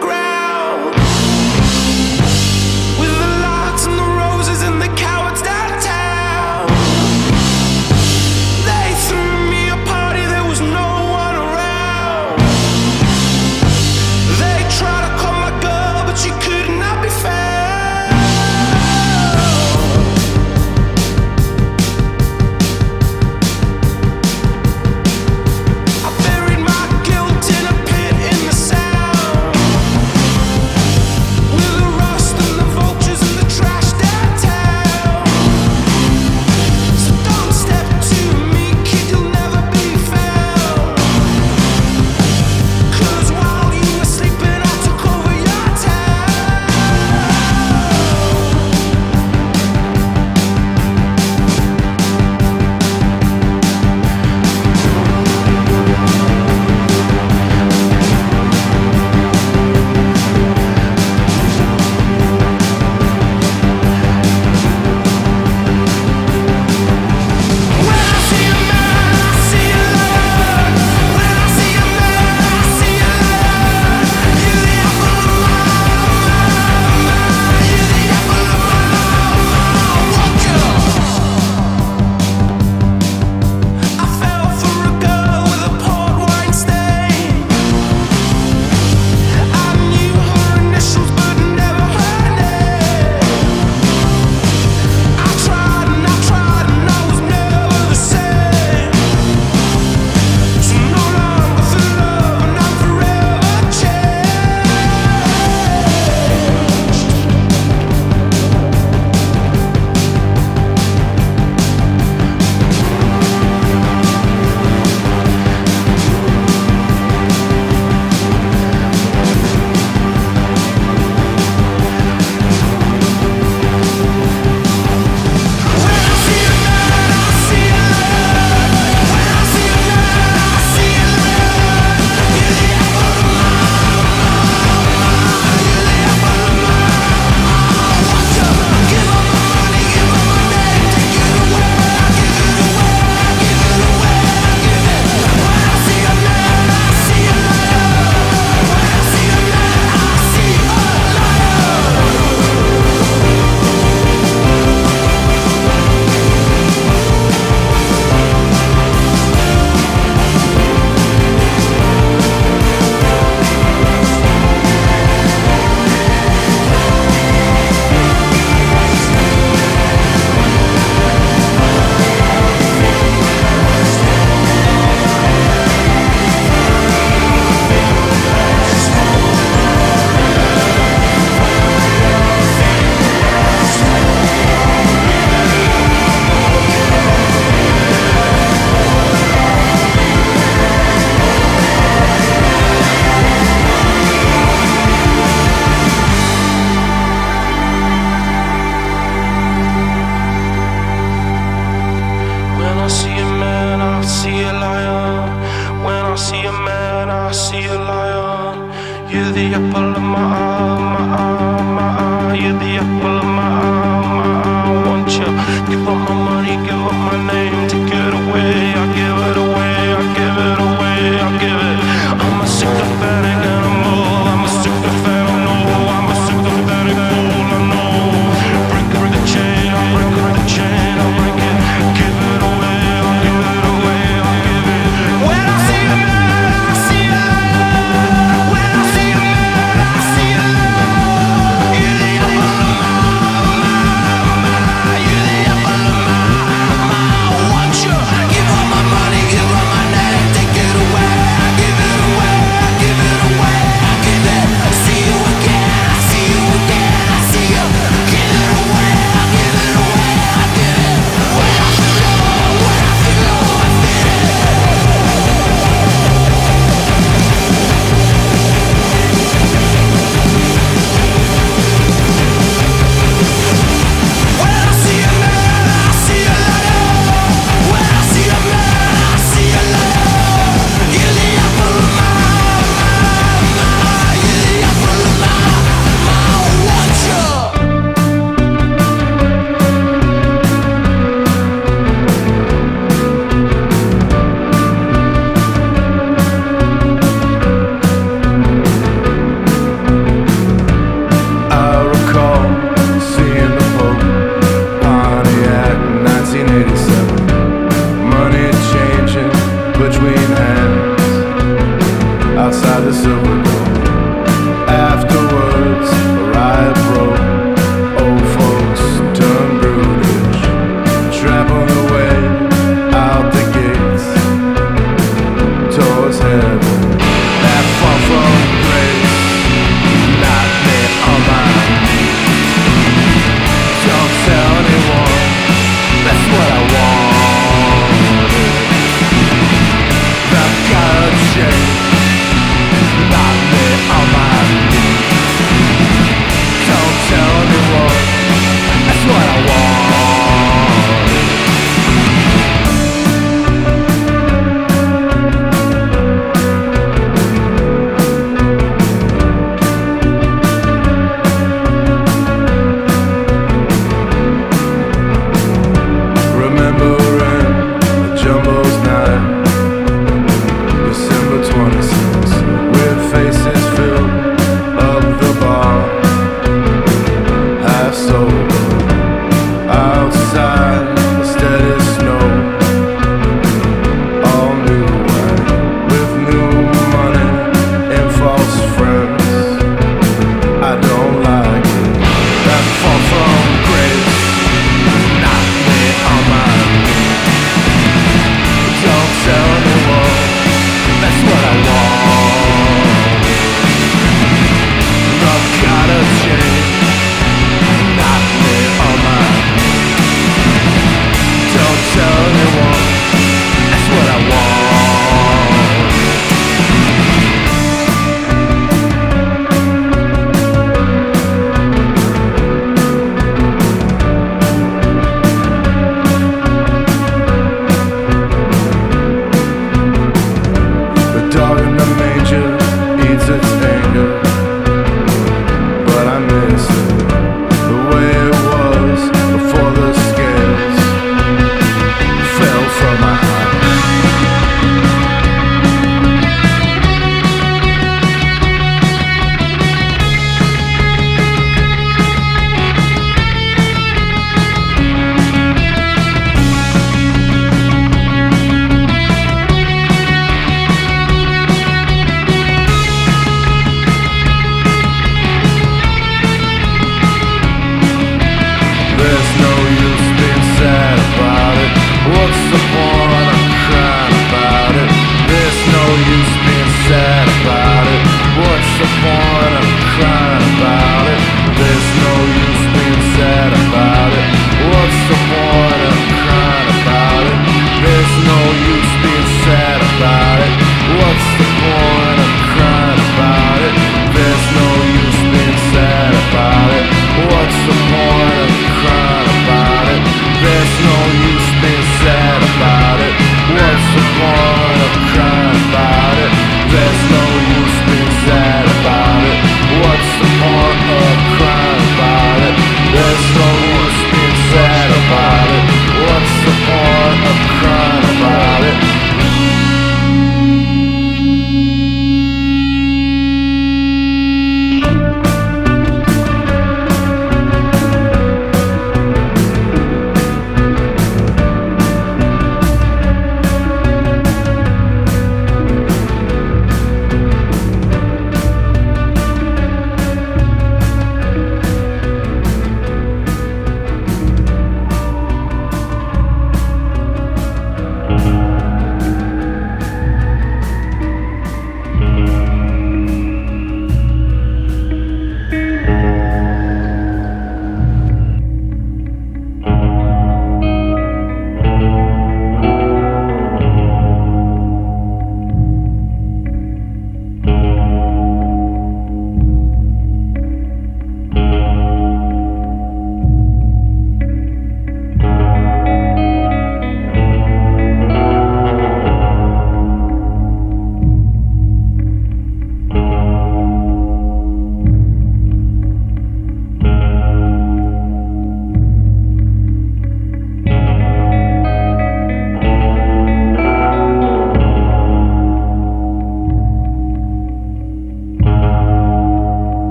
ground.